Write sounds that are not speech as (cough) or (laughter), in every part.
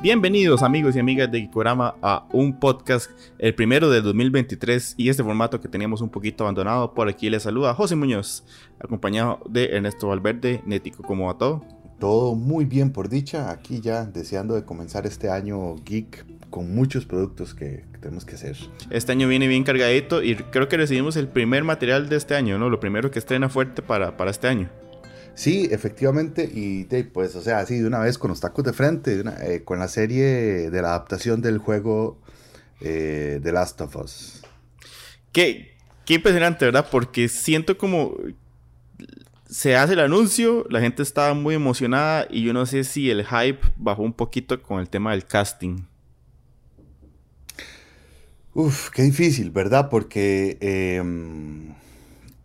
Bienvenidos amigos y amigas de Gikorama a un podcast, el primero del 2023 y este formato que teníamos un poquito abandonado. Por aquí les saluda José Muñoz, acompañado de Ernesto Valverde, Nético. ¿Cómo va todo? Todo muy bien por dicha, aquí ya deseando de comenzar este año geek con muchos productos que, tenemos que hacer. Este año viene bien cargadito y creo que recibimos el primer material de este año, ¿no? Lo primero que estrena fuerte para, para este año. Sí, efectivamente, y pues, o sea, así de una vez con los tacos de frente, eh, con la serie de la adaptación del juego eh, The Last of Us. Qué, qué impresionante, ¿verdad? Porque siento como se hace el anuncio, la gente estaba muy emocionada y yo no sé si el hype bajó un poquito con el tema del casting. Uf, qué difícil, ¿verdad? Porque em,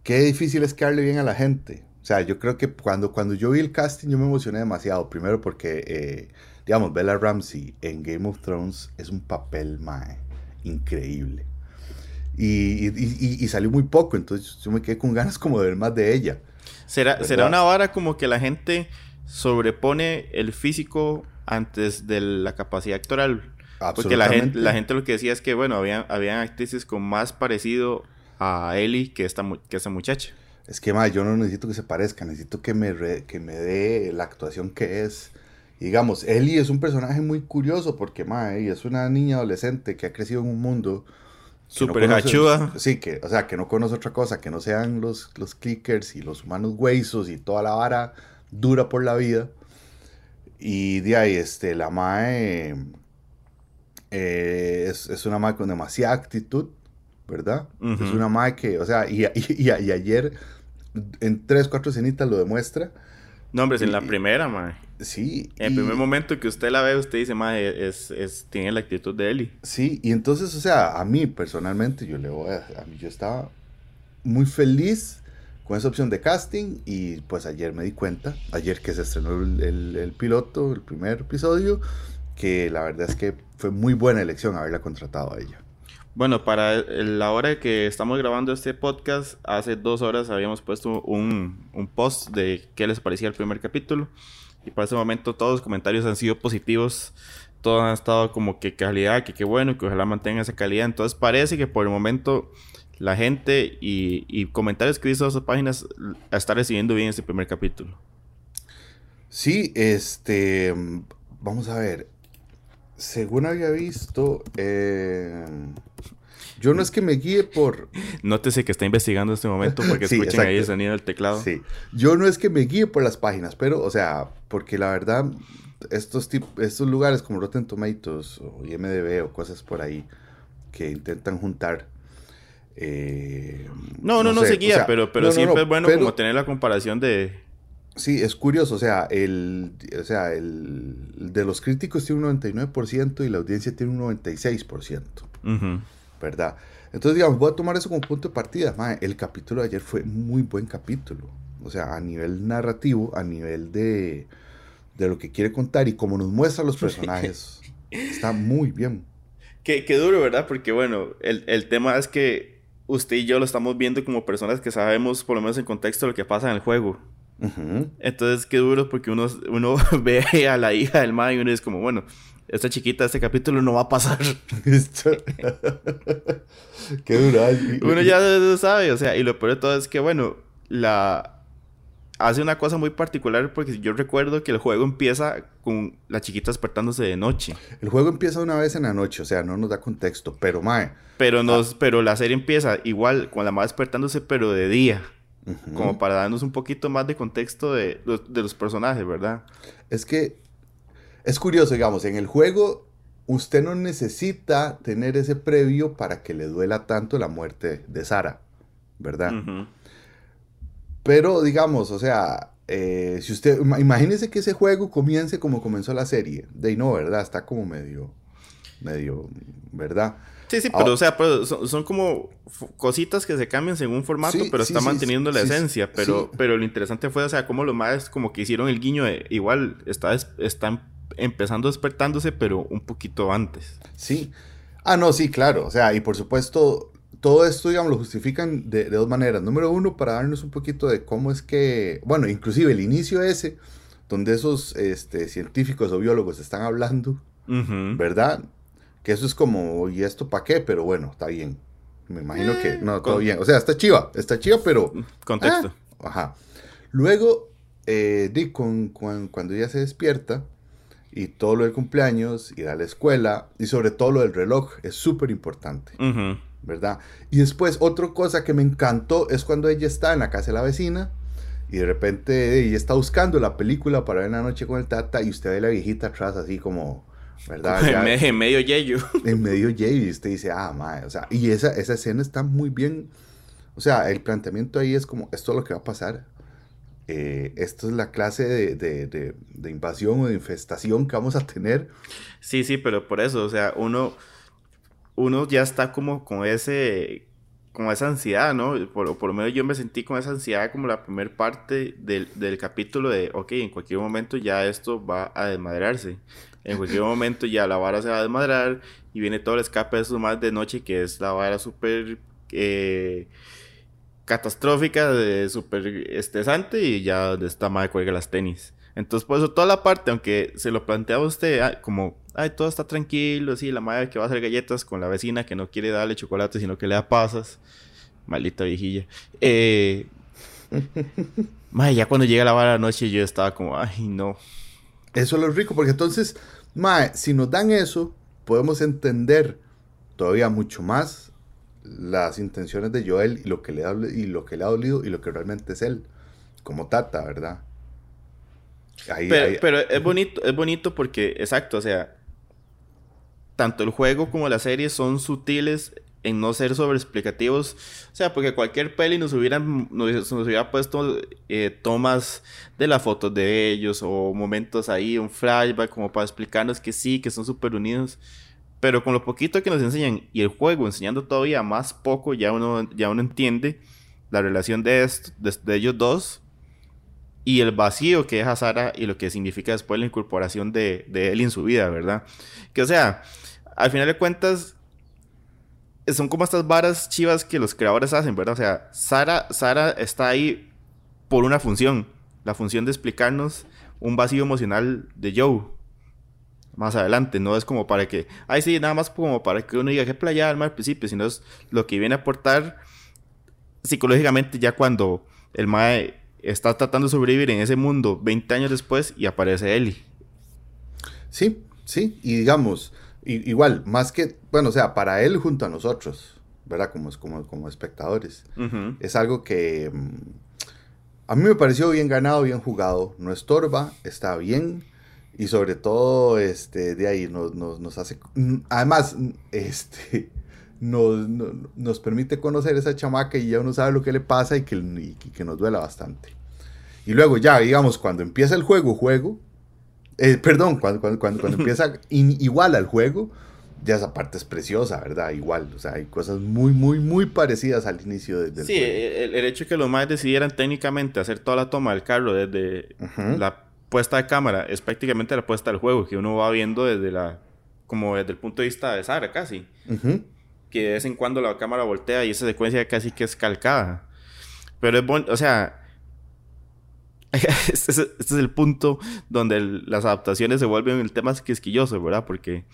qué difícil es que bien a la gente. O sea, yo creo que cuando, cuando yo vi el casting yo me emocioné demasiado. Primero porque, eh, digamos, Bella Ramsey en Game of Thrones es un papel mae, increíble. Y, y, salió muy poco, entonces yo me quedé con ganas como de ver más de ella. ¿Será, ¿será una vara como que la gente sobrepone el físico antes de la capacidad actoral? Porque la gente, la gente lo que decía es que, bueno, había, habían actrices con más parecido a Ellie que esta, que esta muchacha es que, ma, yo no necesito que se parezca, necesito que me, que me dé la actuación que es. digamos, Ellie es un personaje muy curioso porque, ma, ella es una niña adolescente que ha crecido en un mundo... Súper no Sí, que, o sea, que no conoce otra cosa, que no sean los, los clickers y los humanos huesos y toda la vara dura por la vida. Y de ahí, este, la mae eh, es, es, una mae con demasiada actitud, ¿verdad? Es una mae que, o sea, y, y, y ayer en tres, cuatro escenitas lo demuestra. No, hombre, es en la primera, mae. Sí. En el primer momento que usted la ve, usted dice, mae, es, es, tiene la actitud de Ellie. Sí, y entonces, o sea, a mí personalmente, yo le voy a, a mí yo estaba muy feliz con esa opción de casting y pues ayer me di cuenta, ayer que se estrenó el, el, piloto, el primer episodio, que la verdad es que fue muy buena elección haberla contratado a ella. Bueno, para la hora que estamos grabando este podcast, hace dos horas habíamos puesto un, un, post de qué les parecía el primer capítulo. Y para ese momento todos los comentarios han sido positivos. Todos han estado como que calidad, que qué bueno, que ojalá mantenga esa calidad. Entonces parece que por el momento la gente y, y comentarios que hizo esas páginas está recibiendo bien este primer capítulo. Sí, este... Vamos a ver según había visto, eh, yo no es que me guíe por... Nótese que está investigando en este momento porque (laughs) escuchen ahí el sonido del teclado. Sí, yo no es que me guíe por las páginas, pero, o sea, porque la verdad, estos, estos lugares como Rotten Tomatoes o IMDB o cosas por ahí que intentan juntar... Eh, no, no, no, se guía, pero, pero siempre es bueno como tener la comparación de Sí, es curioso, o sea, el, o sea, el de los críticos tiene un 99% y la audiencia tiene un 96%, ¿verdad? Entonces, digamos, voy a tomar eso como punto de partida. el capítulo de ayer fue muy buen capítulo, o sea, a nivel narrativo, a nivel de, de lo que quiere contar y como nos muestra los (laughs) personajes, está muy bien. Qué, qué, duro, ¿verdad? Porque, bueno, el, el tema es que usted y yo lo estamos viendo como personas que sabemos, por lo menos en contexto, lo que pasa en el juego. Entonces, qué duro porque uno, (laughs) uno ve a la hija del man y uno es como, bueno, esta chiquita, este capítulo no va a pasar. (laughs) (laughs) qué duro. uno ya lo sabe, o sea, y lo peor de todo es que, bueno, la... Hace una cosa muy particular porque yo recuerdo que el juego empieza con la chiquita despertándose de noche. El juego empieza una vez en la noche, o sea, no nos da contexto, pero mae. Pero nos, ah. pero la serie empieza igual con la madre despertándose, pero de día. Como para darnos un poquito más de contexto de, de los personajes, ¿verdad? Es que es curioso, digamos, en el juego usted no necesita tener ese previo para que le duela tanto la muerte de Sara, ¿verdad? Pero digamos, o sea, eh, si usted, imagínese que ese juego comience como comenzó la serie, de no, ¿verdad? Está como medio, medio, ¿verdad? Sí, sí, pero o sea, pues, son, como cositas que se cambian según formato, pero está manteniendo la esencia. Pero, pero lo interesante fue, o sea, como los más como que hicieron el guiño de, igual, está, están empezando despertándose, pero un poquito antes. Sí. Ah, no, sí, claro. O sea, y por supuesto, todo esto, digamos, lo justifican de, de dos maneras. Número uno, para darnos un poquito de cómo es que, bueno, inclusive el inicio ese, donde esos este, científicos o biólogos están hablando ¿verdad? Que eso es como, ¿y esto para qué? Pero bueno, está bien. Me imagino que, no, todo bien. O sea, está chiva, está chiva, pero... Contexto. Ah, ajá. Luego, eh, Dick, con, cuando ella se despierta, y todo lo del cumpleaños, ir a la escuela, y sobre todo lo del reloj, es súper importante. ¿Verdad? Y después, otra cosa que me encantó es cuando ella está en la casa de la vecina y de repente ella está buscando la película para ver en la noche con el tata y usted ve a la viejita atrás así como, ¿verdad? (laughs) en medio yeyo. (laughs) En medio yeyo y usted dice, ah, madre, o sea, y esa, esa escena está muy bien, o sea, el planteamiento ahí es como, esto es lo que va a pasar. Eh, esto es la clase de, de, de invasión o de infestación que vamos a tener. Sí, sí, pero por eso, o sea, uno uno ya está como con ese con esa ansiedad, ¿no? Por, por lo menos yo me sentí con esa ansiedad como la primera parte del, del, capítulo de, ok, en cualquier momento ya esto va a desmadrarse. En cualquier momento ya la vara se va a desmadrar y viene todo el escape de su más de noche, que es la vara súper eh, catastrófica, súper estresante y ya donde está madre cuelga las tenis. Entonces, por eso toda la parte, aunque se lo planteaba usted ah, como, ay, todo está tranquilo, sí, la madre que va a hacer galletas con la vecina que no quiere darle chocolate, sino que le da pasas. Maldita viejilla. Eh, (laughs) madre, ya cuando llega la vara de la noche yo estaba como, ay, no. Eso es lo rico, porque entonces, madre, si nos dan eso, podemos entender todavía mucho más las intenciones de Joel y lo que le ha, y lo que le ha dolido y lo que realmente es él, como Tata, ¿verdad? pero, es bonito, es bonito porque, exacto, o sea, tanto el juego como la serie son sutiles en no ser sobreexplicativos. O sea, porque cualquier peli nos hubieran nos, hubiera puesto eh, tomas de las fotos de ellos o momentos ahí, un flashback como para explicarnos que sí, que son súper unidos. Pero con lo poquito que nos enseñan y el juego enseñando todavía más poco, ya uno, ya uno entiende la relación de, de ellos dos y el vacío que deja Sara y lo que significa después la incorporación de, él en su vida, ¿verdad? Que o sea, al final de cuentas, son como estas varas chivas que los creadores hacen, ¿verdad? O sea, Sara, Sara está ahí por una función, la función de explicarnos un vacío emocional de Joe. Más adelante, no es como para que, ay, sí, nada más como para que uno diga que playa al principio, sino es lo que viene a aportar psicológicamente ya cuando el mae está tratando de sobrevivir en ese mundo 20 años después y aparece Ellie. Sí, sí, y digamos, igual, más que, bueno, o sea, para él junto a nosotros, ¿verdad? Como, como, como espectadores, es algo que mm, a mí me pareció bien ganado, bien jugado, no estorba, está bien. Y sobre todo, este, de ahí nos, nos, hace... Mm, además, este, (laughs) nos, nos, permite conocer esa chamaca y ya uno sabe lo que le pasa y que, que nos duela bastante. Y luego ya, digamos, cuando empieza el juego, juego, eh, perdón, cuando, cuando, cuando, (laughs) empieza igual al juego, ya esa parte es preciosa, ¿verdad? Igual, o sea, hay cosas muy, muy, muy parecidas al inicio del sí, El, hecho de que los más decidieran técnicamente hacer toda la toma del carro desde la puesta de cámara es prácticamente la puesta del juego, que uno va viendo desde la, como desde el punto de vista de Sara casi que de vez en cuando la cámara voltea y esa secuencia casi que es calcada. Pero es bueno, o sea, (laughs) este, es, este, es, el punto donde las adaptaciones se vuelven el tema quisquilloso, ¿verdad? Porque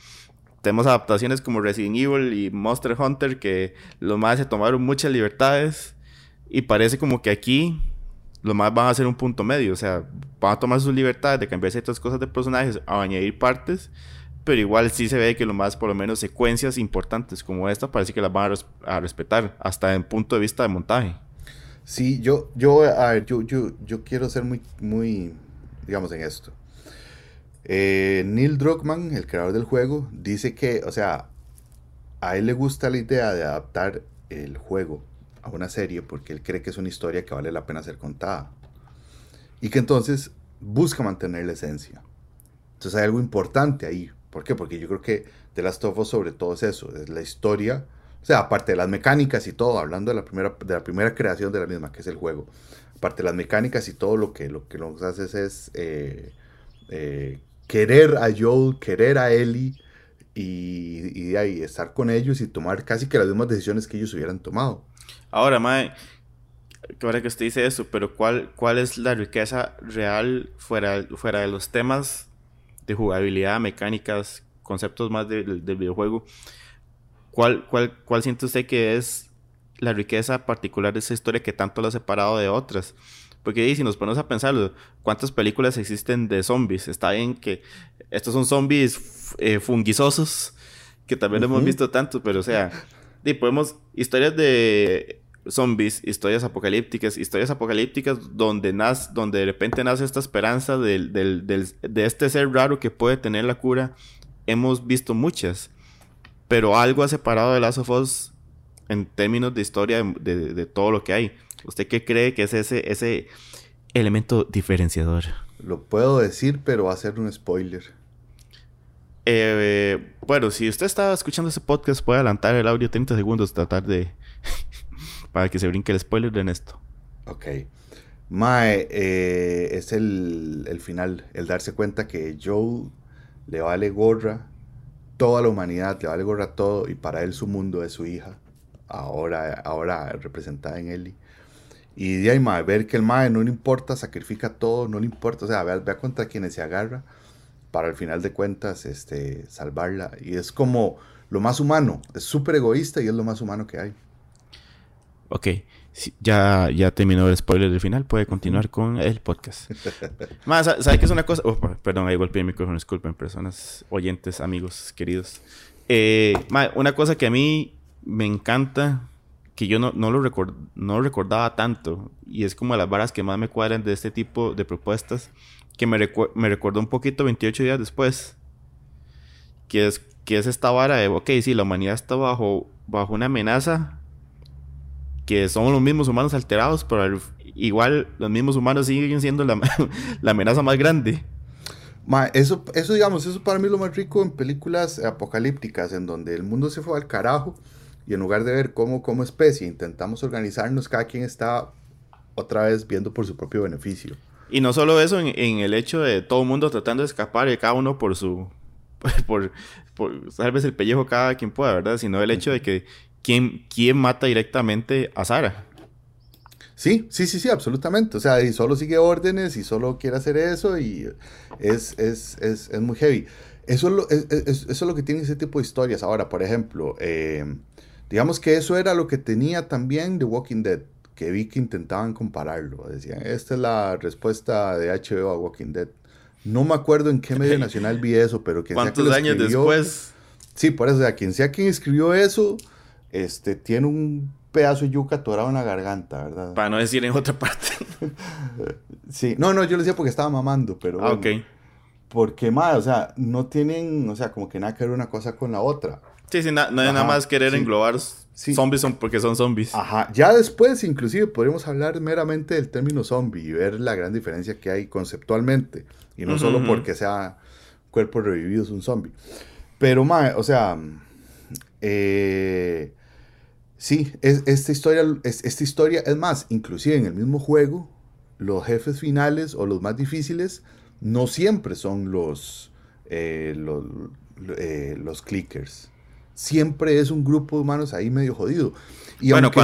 tenemos adaptaciones como Resident Evil y Monster Hunter que los más se tomaron muchas libertades y parece como que aquí los más van a hacer un punto medio, o sea, van a tomar sus libertades de cambiar ciertas cosas de personajes, a añadir partes pero igual sí se ve que lo más, por lo menos, secuencias importantes como esta, parece que las van a, respetar, hasta en punto de vista de montaje. Sí, yo, yo, yo, yo, yo quiero ser muy, muy, digamos, en esto. Eh, Neil Druckmann, el creador del juego, dice que, o sea, a él le gusta la idea de adaptar el juego a una serie porque él cree que es una historia que vale la pena ser contada. Y que entonces busca mantener la esencia. Entonces hay algo importante ahí. ¿Por qué? Porque yo creo que The Last of Us sobre todo es eso, es la historia, o sea, aparte de las mecánicas y todo, hablando de la primera, de la primera creación de la misma, que es el juego, aparte de las mecánicas y todo lo que lo que nos haces es eh, eh, querer a Joel, querer a Ellie y, estar con ellos y tomar casi que las mismas decisiones que ellos hubieran tomado. Ahora, Mae, ahora que usted dice eso, pero ¿cuál, cuál es la riqueza real fuera, fuera de los temas de jugabilidad, mecánicas, conceptos más del videojuego, ¿cuál, cuál, ¿cuál siente usted que es la riqueza particular de esa historia que tanto la ha separado de otras? Porque si nos ponemos a pensar, ¿cuántas películas existen de zombies? Está bien que estos son zombies eh, que también hemos visto tanto, pero o sea, y podemos, historias de zombies, historias apocalípticas, historias apocalípticas donde, nace, donde de repente nace esta esperanza del, del, de este ser raro que puede tener la cura, hemos visto muchas, pero algo ha separado de Last of Us en términos de historia de, de todo lo que hay. ¿Usted qué cree que es ese, ese elemento diferenciador? Lo puedo decir, pero va a ser un spoiler. Eh, bueno, si usted está escuchando ese podcast, puede adelantar el audio 30 segundos, tratar de. (laughs) para que se brinque el spoiler de esto. Ok. Mae, eh, es el, el, final, el darse cuenta que Joe le vale gorra toda la humanidad, le vale gorra todo, y para él su mundo es su hija, ahora, ahora representada en Ellie. Y de ahí, mae, ver que el mae no le importa, sacrifica todo, no le importa, o sea, vea, vea contra quienes se agarra para al final de cuentas este, salvarla. Y es como lo más humano, es súper egoísta y es lo más humano que hay. Ok, ya, ya terminó el spoiler del final, puede continuar con el podcast. (laughs) Más, ¿sabe qué es una cosa? Oh, perdón, ahí golpeé el micrófono, disculpen, personas, oyentes, amigos, queridos. Eh, una cosa que a mí me encanta, que yo no, no, lo no recordaba tanto, y es como las varas que más me cuadran de este tipo de propuestas, que me, me recordó un poquito 28 días después. Que es, que es esta vara de, ok, sí, la humanidad está bajo, bajo una amenaza. Que somos los mismos humanos alterados, pero igual los mismos humanos siguen siendo la, (laughs) la amenaza más grande. eso, eso, digamos, eso para mí es lo más rico en películas apocalípticas, en donde el mundo se fue al carajo y en lugar de ver cómo como especie intentamos organizarnos, cada quien está otra vez viendo por su propio beneficio. Y no solo eso, en, el hecho de todo el mundo tratando de escapar y cada uno por su. (laughs) por, por salves el pellejo cada quien pueda, ¿verdad? Sino el hecho de que quién, quién mata directamente a Sara. Sí, sí, sí, sí, absolutamente. O sea, y solo sigue órdenes y solo quiere hacer eso y es, es, es, es muy heavy. Eso es, lo, eso es lo que tiene ese tipo de historias. Ahora, por ejemplo, eh, digamos que eso era lo que tenía también The Walking Dead que vi que intentaban compararlo. Decían, esta es la respuesta de HBO a Walking Dead. No me acuerdo en qué medio (laughs) nacional vi eso, pero que ¿Cuántos años después? Sí, por eso, o sea, quien sea quien escribió eso, este, tiene un pedazo de yuca atorado en la garganta, ¿verdad? Para no decir en otra parte. (laughs) sí, no, no, yo lo decía porque estaba mamando, pero. Ah, ok. Porque, más, o sea, no tienen, o sea, como que nada que ver una cosa con la otra. Sí, sí, no hay nada más querer englobar zombies son porque son zombies. Ajá, ya después inclusive podríamos hablar meramente del término zombie y ver la gran diferencia que hay conceptualmente. Y no solo porque sea cuerpo revivido es un zombie. Pero, ma, o sea, eh, sí, es, esta, historia, es, esta historia, es más, inclusive en el mismo juego, los jefes finales o los más difíciles no siempre son los, eh, los, eh, los clickers siempre es un grupo de humanos ahí medio jodido. Y, aunque,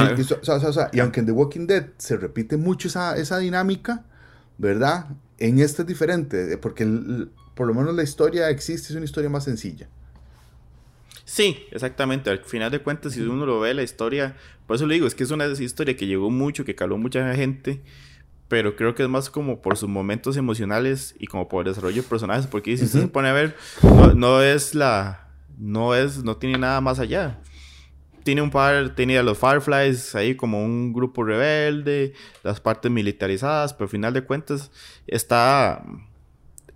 y, aunque en The Walking Dead se repite mucho esa, esa dinámica, ¿verdad? En este es diferente, porque por lo menos la historia existe, es una historia más sencilla. Sí, exactamente. Al final de cuentas, si uno lo ve, la historia, por eso le digo, es que es una historia que llegó mucho, que caló mucha gente, pero creo que es más como por sus momentos emocionales y como por el desarrollo de personajes, porque si se pone a ver, no es la no es, no tiene nada más allá. Tiene un par, tenía los Fireflies ahí como un grupo rebelde, las partes militarizadas, pero al final de cuentas está,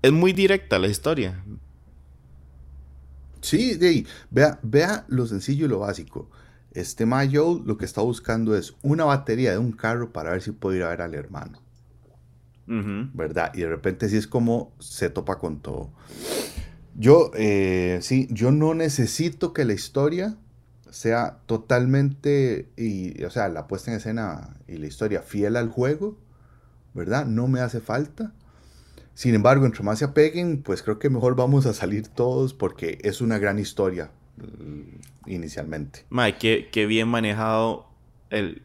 es muy directa la historia. Sí, de vea, vea lo sencillo y lo básico. Este Mayo lo que está buscando es una batería de un carro para ver si puede ir a ver al hermano. ¿Verdad? Y de repente sí es como se topa con todo. Yo, eh, sí, yo no necesito que la historia sea totalmente, y, o sea, la puesta en escena y la historia fiel al juego, ¿verdad? No me hace falta. Sin embargo, entre más se apeguen, pues creo que mejor vamos a salir todos porque es una gran historia mm, inicialmente. Mike, qué, bien manejado el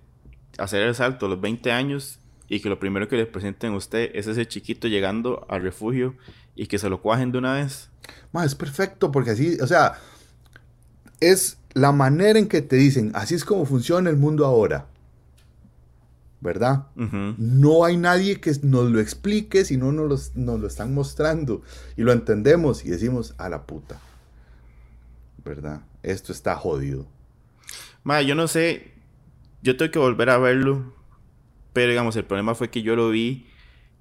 hacer el salto a los 20 años y que lo primero que le presenten a usted es ese chiquito llegando al refugio y que se lo cuajen de una vez. Ma, es perfecto porque así, o sea, es la manera en que te dicen, así es como funciona el mundo ahora. ¿Verdad? No hay nadie que nos lo explique, si no nos, nos lo están mostrando y lo entendemos y decimos a la puta. ¿Verdad? Esto está jodido. Ma, yo no sé, yo tengo que volver a verlo, pero digamos, el problema fue que yo lo vi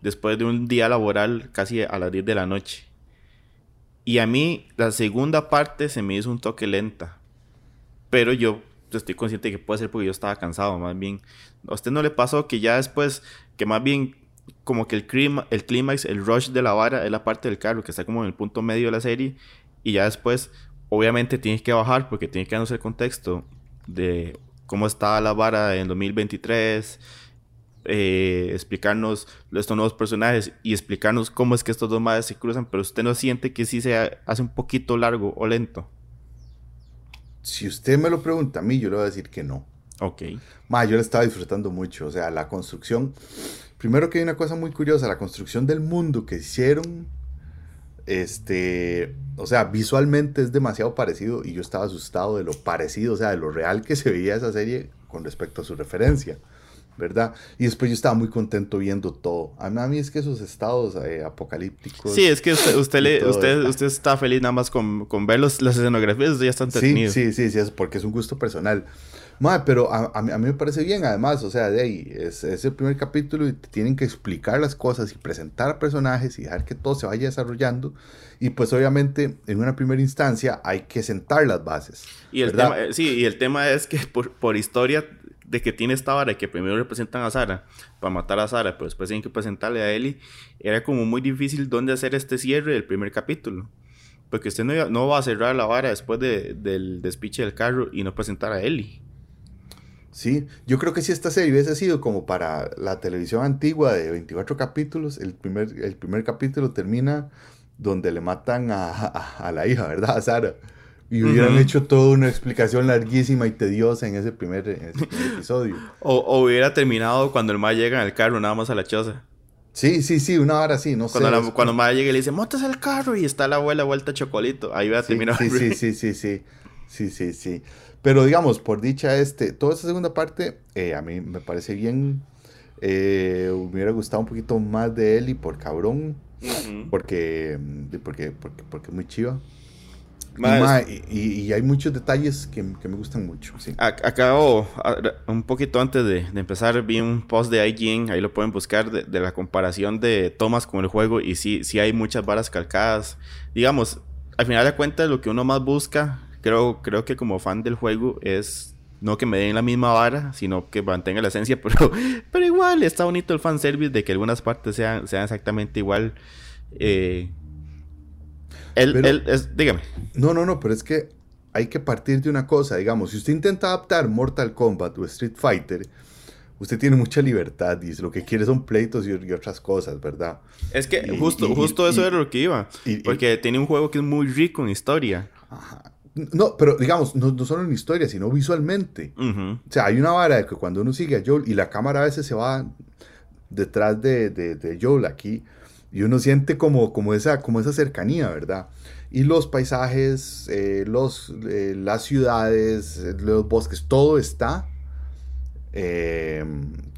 después de un día laboral casi a las 10 de la noche. Y a mí la segunda parte se me hizo un toque lenta. Pero yo estoy consciente de que puede ser porque yo estaba cansado, más bien. ¿A usted no le pasó que ya después, que más bien como que el, clima, el clímax, el rush de la vara es la parte del carro que está como en el punto medio de la serie y ya después obviamente tienes que bajar porque tiene que darnos el contexto de cómo está la vara en 2023, eh, explicarnos estos nuevos personajes y explicarnos cómo es que estos dos madres se cruzan, pero usted no siente que sí se hace un poquito largo o lento. Si usted me lo pregunta a mí, yo le voy a decir que no. Ok. Ma, yo le estaba disfrutando mucho. O sea, la construcción. Primero que hay una cosa muy curiosa: la construcción del mundo que hicieron. Este. O sea, visualmente es demasiado parecido. Y yo estaba asustado de lo parecido, o sea, de lo real que se veía esa serie con respecto a su referencia. ¿Verdad? Y después yo estaba muy contento viendo todo. A mí es que esos estados eh, apocalípticos. Sí, es que usted, usted, usted, usted, está feliz nada más con, con ver los, las escenografías, ya están Sí, sí, sí, sí, es porque es un gusto personal. Madre, pero a, a, mí, a, mí, me parece bien, además, o sea, de ahí, es, es, el primer capítulo y te tienen que explicar las cosas y presentar personajes y dejar que todo se vaya desarrollando. Y pues obviamente, en una primera instancia, hay que sentar las bases. Y el tema, sí, y el tema es que por, por historia de que tiene esta vara que primero le presentan a Sara para matar a Sara, pero después tienen que presentarle a Ellie, era como muy difícil dónde hacer este cierre del primer capítulo. Porque usted no, no va a cerrar la vara después de, del despiche del carro y no presentar a Ellie. Sí, yo creo que si esta serie hubiese sido como para la televisión antigua de 24 capítulos, el primer, el primer capítulo termina donde le matan a, a, a la hija, ¿verdad? A Sara. Y hubieran hecho toda una explicación larguísima y tediosa en ese primer, episodio. o, hubiera terminado cuando el ma llega en el carro, nada más a la choza. Sí, sí, sí, una hora sí, no cuando sé. cuando el ma llega y le dice, montas el carro y está la abuela vuelta a chocolito. Ahí hubiera terminado. Sí, sí, sí, sí, sí, sí, sí, sí. Pero digamos, por dicha este, toda esa segunda parte, eh, a mí me parece bien. Eh, me hubiera gustado un poquito más de él y por cabrón. porque, porque, porque, porque es muy chiva y, hay muchos detalles que, me gustan mucho. Sí. Acabo, un poquito antes de, empezar, vi un post de IGN, ahí lo pueden buscar, de, la comparación de Thomas con el juego. Y sí, sí hay muchas varas calcadas. Digamos, al final de cuentas, lo que uno más busca, creo, creo que como fan del juego, es no que me den la misma vara, sino que mantenga la esencia. (laughs) Pero, pero igual está bonito el fanservice de que algunas partes sean, sean exactamente igual. Eh, él, es, dígame. No, no, no, pero es que hay que partir de una cosa, digamos, si usted intenta adaptar Mortal Kombat o Street Fighter, usted tiene mucha libertad y lo que quiere son pleitos y, otras cosas, ¿verdad? Es que justo, justo eso era lo que iba, porque tiene un juego que es muy rico en historia. No, pero digamos, no, solo en historia, sino visualmente. O sea, hay una vara de que cuando uno sigue a Joel y la cámara a veces se va detrás de, de, de Joel aquí, y uno siente como, como, esa, como esa cercanía, ¿verdad? Y los paisajes, eh, los, eh, las ciudades, eh, los bosques, todo está,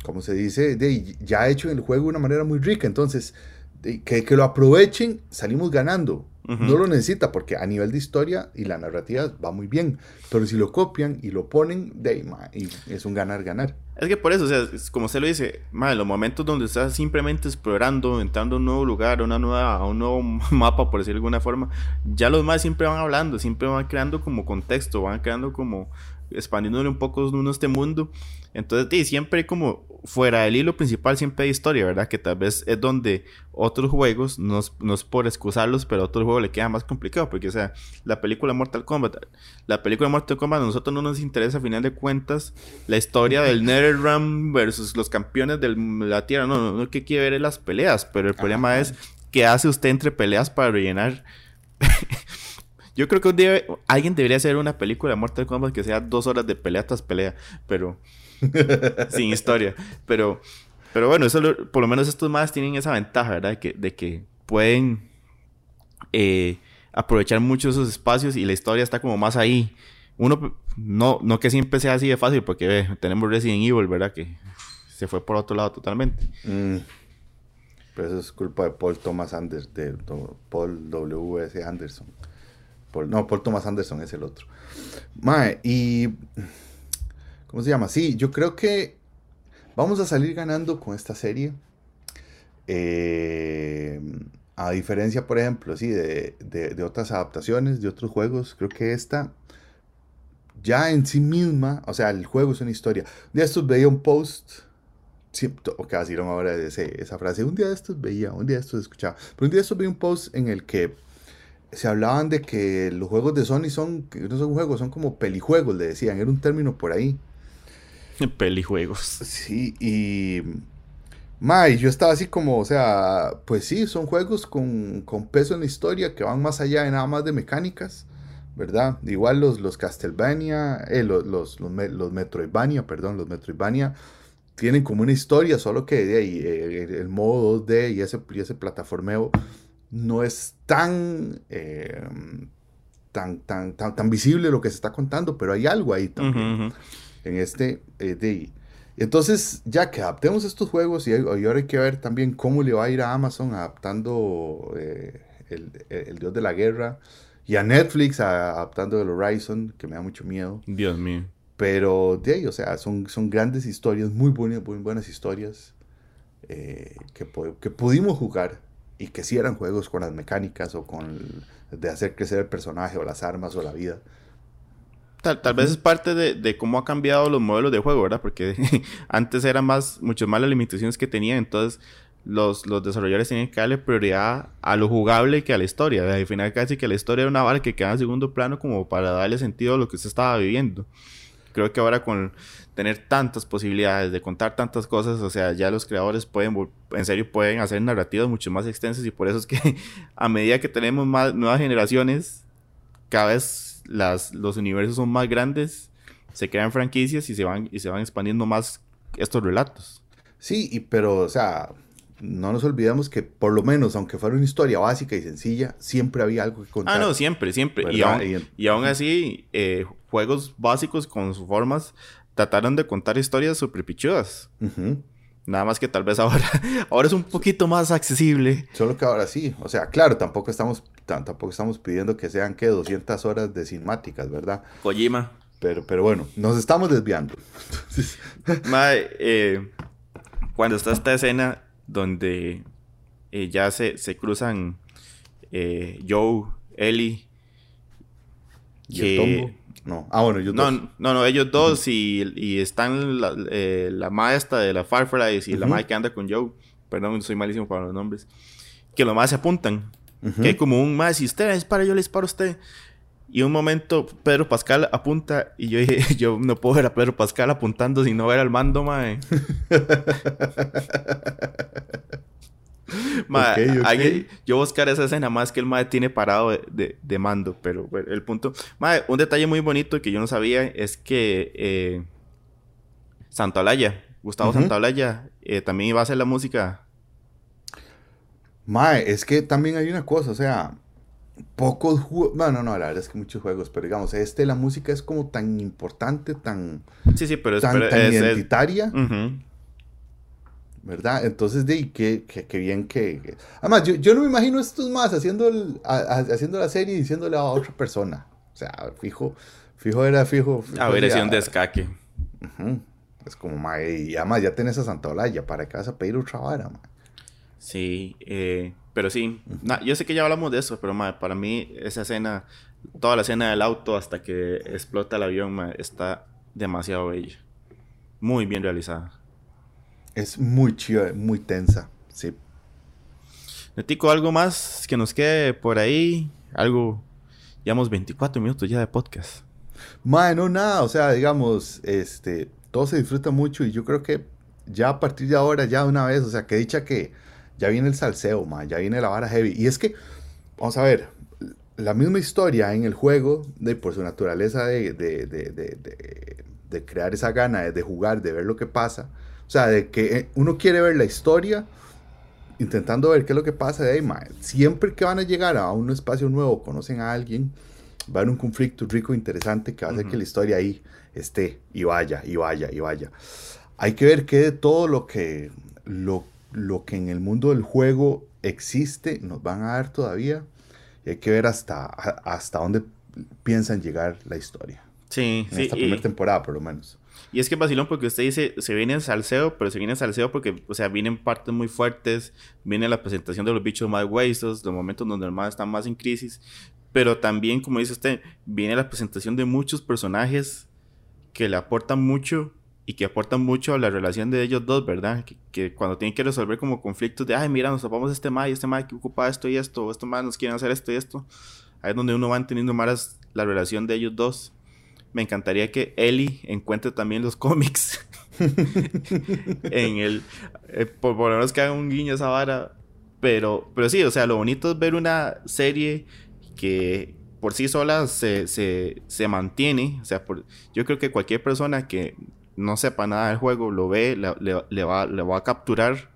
como se dice, de, ya hecho en el juego de una manera muy rica. Entonces, que, que, lo aprovechen, salimos ganando. No lo necesita porque a nivel de historia y la narrativa va muy bien. Pero si lo copian y lo ponen, de, y es un ganar-ganar. Es que por eso, o sea, como se lo dice, en los momentos donde estás simplemente explorando, entrando a un nuevo lugar, una nueva, a un nuevo (laughs) mapa, por decirlo de alguna forma, ya los más siempre van hablando, siempre van creando como contexto, van creando como expandiéndole un poco uno este mundo. Entonces, sí, siempre como fuera del hilo principal siempre hay historia, ¿verdad? Que tal vez es donde otros juegos, no es, por excusarlos, pero a otros juegos le queda más complicado, porque o sea, la película Mortal Kombat, la película Mortal Kombat a nosotros no nos interesa a final de cuentas la historia del NetherRealm versus los campeones de la Tierra, no, no, no que quiere ver las peleas, pero el problema es qué hace usted entre peleas para rellenar Yo creo que un día alguien debería hacer una película de Mortal Kombat que sea dos horas de pelea tras pelea, pero (laughs) sin historia. Pero, pero bueno, eso por lo menos estos más tienen esa ventaja, ¿verdad? De que, de que pueden eh, aprovechar mucho esos espacios y la historia está como más ahí. Uno, no, no que siempre sea así de fácil, porque tenemos Resident Evil, ¿verdad? Que se fue por otro lado totalmente. Mm. Pero eso es culpa de Paul Thomas Anderson, de Paul W.S. Anderson. No, Paul Thomas Anderson es el otro. Mae, y... ¿Cómo se llama? Sí, yo creo que vamos a salir ganando con esta serie. Eh, a diferencia, por ejemplo, sí, de, de, otras adaptaciones, de otros juegos, creo que esta ya en sí misma, o sea, el juego es una historia. Un día estos veía un post o casi no ahora esa frase, un día de estos veía, un día de estos escuchaba, pero un día de estos vi un post en el que se hablaban de que los juegos de Sony son, no son juegos, son como pelijuegos, le decían, era un término por ahí. (laughs) Pelijuegos. Sí, y... May, yo estaba así como, o sea, pues sí, son juegos con, con, peso en la historia que van más allá de nada más de mecánicas, ¿verdad? Igual los, los Castlevania, eh, los, los, los, los Metroidvania, perdón, los Metroidvania tienen como una historia, solo que de ahí, eh, el modo 2D y ese, ese plataformeo no es tan, eh, tan, tan, tan, visible lo que se está contando, pero hay algo ahí también. En este eh, de Entonces, ya que adaptemos estos juegos y, ahora hay que ver también cómo le va a ir a Amazon adaptando el, el, Dios de la Guerra y a Netflix adaptando el Horizon, que me da mucho miedo. Dios mío. Pero de ahí, o sea, son, son grandes historias, muy buenas, muy buenas historias eh, que, que, pudimos jugar y que sí eran juegos con las mecánicas o con de hacer crecer el personaje o las armas o la vida. Tal, tal vez es parte de, de, cómo ha cambiado los modelos de juego, ¿verdad? Porque (laughs) antes eran más, mucho más las limitaciones que tenían, entonces los, los desarrolladores tenían que darle prioridad a lo jugable que a la historia. Al final casi que la historia era una vara que queda en segundo plano como para darle sentido a lo que se estaba viviendo creo que ahora con tener tantas posibilidades de contar tantas cosas, o sea, ya los creadores pueden, en serio, pueden hacer narrativas mucho más extensas y por eso es que (laughs) a medida que tenemos más nuevas generaciones, cada vez las, los universos son más grandes, se crean franquicias y se van, y se van expandiendo más estos relatos. Sí, y, pero, o sea, no nos olvidemos que por lo menos, aunque fuera una historia básica y sencilla, siempre había algo que contar. Ah, no, siempre, siempre. Y aún, y aún, así, eh, juegos básicos con sus formas trataron de contar historias súper pichudas. Nada más que tal vez ahora, (laughs) ahora es un poquito más accesible. Solo que ahora sí. O sea, claro, tampoco estamos, tampoco estamos pidiendo que sean que 200 horas de cinemáticas, ¿verdad? Kojima. Pero, pero bueno, nos estamos desviando. (laughs) Mae, eh, cuando está esta escena donde eh, ya se, se cruzan eh, Joe, Ellie, ¿Y que... No, ah, bueno, ellos no, dos. No, no, ellos dos y, y, están la, eh, la, maestra de la Fireflies y la madre que anda con Joe. Perdón, soy malísimo para los nombres. Que los más se apuntan. Que hay como un más, si usted dispara, yo le disparo a usted. Y un momento Pedro Pascal apunta y yo dije, (laughs) yo no puedo ver a Pedro Pascal apuntando sin no ver al mando, mae. (laughs) yo buscar esa escena más que el mae tiene parado de, de, mando, pero el punto... Mae, un detalle muy bonito que yo no sabía es que eh, Santaolalla, Gustavo Santaolalla, eh, también iba a hacer la música. Mae, es que también hay una cosa, o sea, pocos juegos, no, no, no, la verdad es que muchos juegos, pero digamos, este, la música es como tan importante, tan, sí, sí, pero es, tan, identitaria. ¿verdad? Entonces, de qué, qué, bien que... Además, yo, yo, no me imagino estos más haciendo, haciendo la serie y diciéndole a otra persona. O sea, fijo, fijo era fijo. a ver, es un descaque. Es como, ma, y además ya tenés a Santa Olaya, ¿para qué vas a pedir otra vara, ma? Sí, eh, pero sí, yo sé que ya hablamos de eso, pero ma, para mí esa escena, toda la escena del auto hasta que explota el avión, ma, está demasiado bella. Muy bien realizada. Es muy chida, muy tensa, sí. Netico, ¿algo más que nos quede por ahí? Algo... Llevamos 24 minutos ya de podcast. Madre, no nada, o sea, digamos, este, todo se disfruta mucho y yo creo que ya a partir de ahora, ya de una vez, o sea, que dicha que ya viene el salseo, ma, ya viene la vara heavy. Y es que, vamos a ver, la misma historia en el juego, de, por su naturaleza de, de, de, de crear esa gana de jugar, de ver lo que pasa, o sea, de que eh, uno quiere ver la historia intentando ver qué es lo que pasa de ahí, siempre que van a llegar a un espacio nuevo, conocen a alguien, va a haber un conflicto rico, interesante, que va a hacer que la historia ahí esté y vaya, y vaya, y vaya. Hay que ver qué de todo lo que, lo, lo que en el mundo del juego existe nos van a dar todavía. Y hay que ver hasta, hasta dónde piensan llegar la historia. Sí, en esta primera temporada, por lo menos. Y es que vacilón porque usted dice, se viene en salseo, pero se viene en salseo porque, o sea, vienen partes muy fuertes, viene la presentación de los bichos más huesos, los momentos donde el mar está más en crisis, pero también, como dice usted, viene la presentación de muchos personajes que le aportan mucho y que aportan mucho a la relación de ellos dos, ¿verdad? Que, cuando tienen que resolver como conflictos de, ay, mira, nos topamos este mal y este mal que ocupa esto y esto, o estos más nos quieren hacer esto y esto, ahí es donde uno va entendiendo más la relación de ellos dos. Me encantaría que Ellie encuentre también los (laughs) cómics. en el. Eh, por, lo menos que haga un guiño a esa vara. Pero, pero sí, o sea, lo bonito es ver una serie que por sí sola se, se, mantiene. O sea, yo creo que cualquier persona que no sepa nada del juego lo ve, le, va, le va a capturar,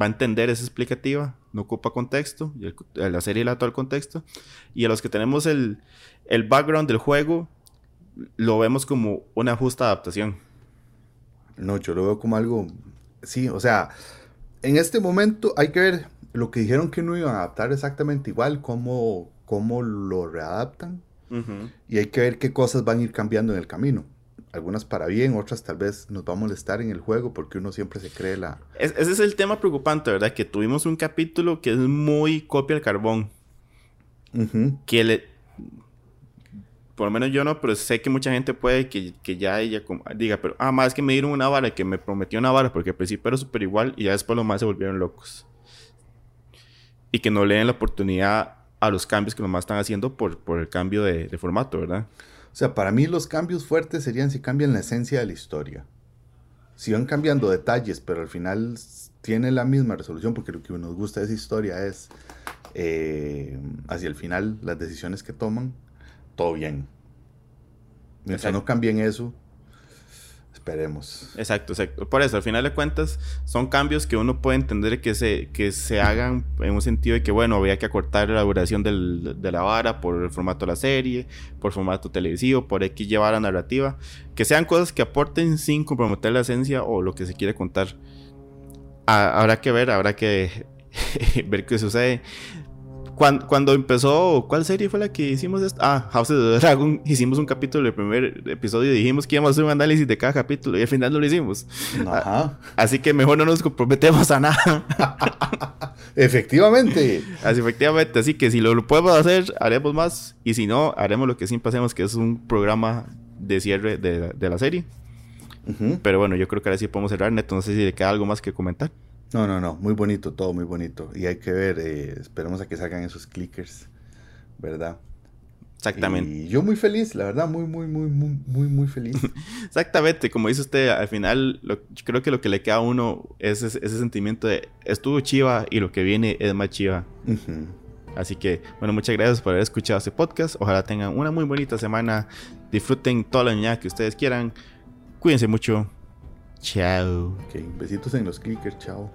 va a entender esa explicativa, no ocupa contexto, la serie le da todo el contexto. Y a los que tenemos el, el background del juego, lo vemos como una justa adaptación. No, yo lo veo como algo, sí, o sea, en este momento hay que ver lo que dijeron que no iban a adaptar exactamente igual, cómo, cómo lo readaptan. Y hay que ver qué cosas van a ir cambiando en el camino. Algunas para bien, otras tal vez nos va a molestar en el juego porque uno siempre se cree la... ese es el tema preocupante, ¿verdad? Que tuvimos un capítulo que es muy copia al carbón. Que le, por lo menos yo no, pero sé que mucha gente puede que, que ya ella diga, pero, ah, más que me dieron una vara, que me prometió una vara, porque al principio era súper igual y ya después los más se volvieron locos. Y que no le den la oportunidad a los cambios que los más están haciendo por, por el cambio de, de, formato, ¿verdad? O sea, para mí los cambios fuertes serían si cambian la esencia de la historia. Si van cambiando detalles, pero al final tiene la misma resolución, porque lo que nos gusta de esa historia es eh, hacia el final las decisiones que toman todo bien. Mientras no cambien eso, esperemos. Exacto, exacto. Por eso, al final de cuentas, son cambios que uno puede entender que se, que se hagan en un sentido de que, bueno, había que acortar la duración de la vara por el formato de la serie, por formato televisivo, por X llevar la narrativa. Que sean cosas que aporten sin comprometer la esencia o lo que se quiere contar. habrá que ver, habrá que (laughs) ver qué sucede. Cuando, cuando, empezó, ¿cuál serie fue la que hicimos esto? Ah, House of the Dragon. Hicimos un capítulo del primer episodio y dijimos que íbamos a hacer un análisis de cada capítulo y al final no lo hicimos. Ajá. Así que mejor no nos comprometemos a nada. (laughs) efectivamente. Así, efectivamente. Así que si lo, podemos hacer, haremos más. Y si no, haremos lo que siempre hacemos, que es un programa de cierre de, de la serie. Pero bueno, yo creo que ahora sí podemos cerrar. Neto, no sé si le queda algo más que comentar. No, no, no, muy bonito, todo muy bonito. Y hay que ver, eh, esperemos a que salgan esos clickers, ¿verdad? Exactamente. Y yo muy feliz, la verdad, muy, muy, muy, muy, muy, muy feliz. (laughs) Exactamente, como dice usted, al final yo creo que lo que le queda a uno es ese, sentimiento de estuvo chiva y lo que viene es más chiva. Así que, bueno, muchas gracias por haber escuchado este podcast. Ojalá tengan una muy bonita semana. Disfruten toda la niña que ustedes quieran. Cuídense mucho. Chao. Ok, besitos en los clickers, chao.